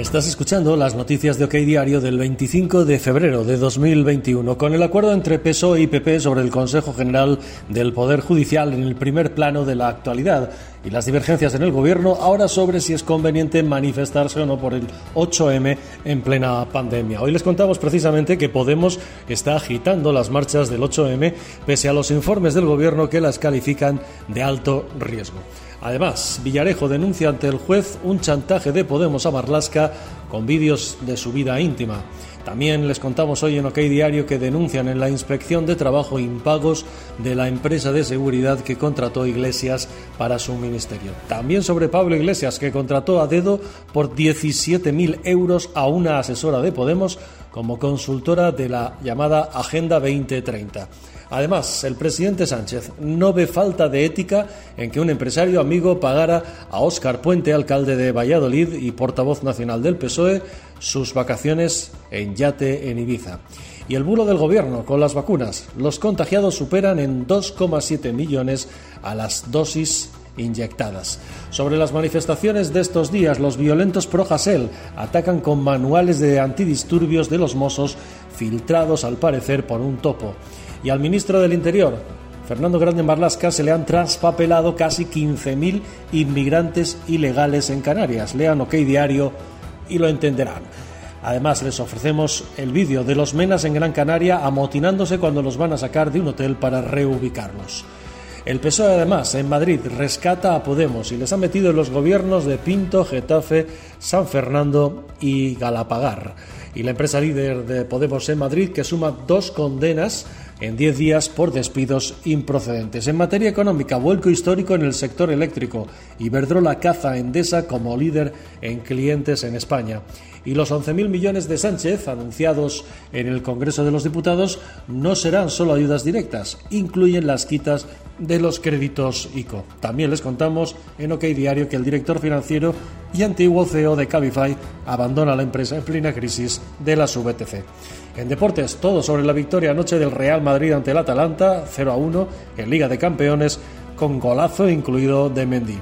Estás escuchando las noticias de OK Diario del 25 de febrero de 2021. Con el acuerdo entre PSOE y PP sobre el Consejo General del Poder Judicial en el primer plano de la actualidad y las divergencias en el Gobierno, ahora sobre si es conveniente manifestarse o no por el 8M en plena pandemia. Hoy les contamos precisamente que Podemos está agitando las marchas del 8M pese a los informes del Gobierno que las califican de alto riesgo. Además, Villarejo denuncia ante el juez un chantaje de Podemos a Marlasca con vídeos de su vida íntima. También les contamos hoy en OK Diario que denuncian en la inspección de trabajo impagos de la empresa de seguridad que contrató Iglesias para su ministerio. También sobre Pablo Iglesias, que contrató a dedo por 17.000 euros a una asesora de Podemos como consultora de la llamada Agenda 2030. Además, el presidente Sánchez no ve falta de ética en que un empresario amigo pagara a Óscar Puente, alcalde de Valladolid y portavoz nacional del PSOE, sus vacaciones en yate en Ibiza. Y el bulo del gobierno con las vacunas. Los contagiados superan en 2,7 millones a las dosis inyectadas. Sobre las manifestaciones de estos días, los violentos pro Hasél atacan con manuales de antidisturbios de los mozos filtrados al parecer por un topo y al ministro del Interior, Fernando Grande Marlasca, se le han traspapelado casi 15.000 inmigrantes ilegales en Canarias. Lean OK Diario y lo entenderán. Además, les ofrecemos el vídeo de los menas en Gran Canaria amotinándose cuando los van a sacar de un hotel para reubicarlos. El PSOE, además, en Madrid rescata a Podemos y les ha metido en los gobiernos de Pinto, Getafe, San Fernando y Galapagar. Y la empresa líder de Podemos en Madrid, que suma dos condenas en 10 días por despidos improcedentes. En materia económica, vuelco histórico en el sector eléctrico. Iberdrola caza Endesa como líder en clientes en España. Y los 11.000 millones de Sánchez anunciados en el Congreso de los Diputados no serán solo ayudas directas, incluyen las quitas de los créditos ICO. También les contamos en OK Diario que el director financiero y antiguo CEO de Cabify abandona la empresa en plena crisis de la SubTC. En deportes, todo sobre la victoria anoche del Real Madrid ante el Atalanta, 0 a 1 en Liga de Campeones, con golazo incluido de Mendy.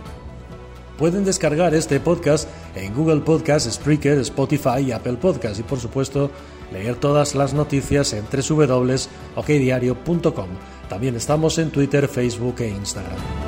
Pueden descargar este podcast en Google Podcast, Spreaker, Spotify y Apple Podcast y por supuesto leer todas las noticias en www.okdiario.com. También estamos en Twitter, Facebook e Instagram.